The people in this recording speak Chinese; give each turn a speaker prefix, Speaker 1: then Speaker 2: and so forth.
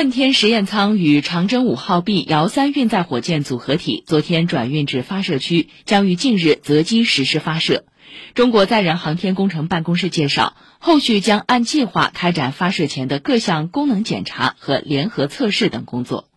Speaker 1: 问天实验舱与长征五号 B 遥三运载火箭组合体昨天转运至发射区，将于近日择机实施发射。中国载人航天工程办公室介绍，后续将按计划开展发射前的各项功能检查和联合测试等工作。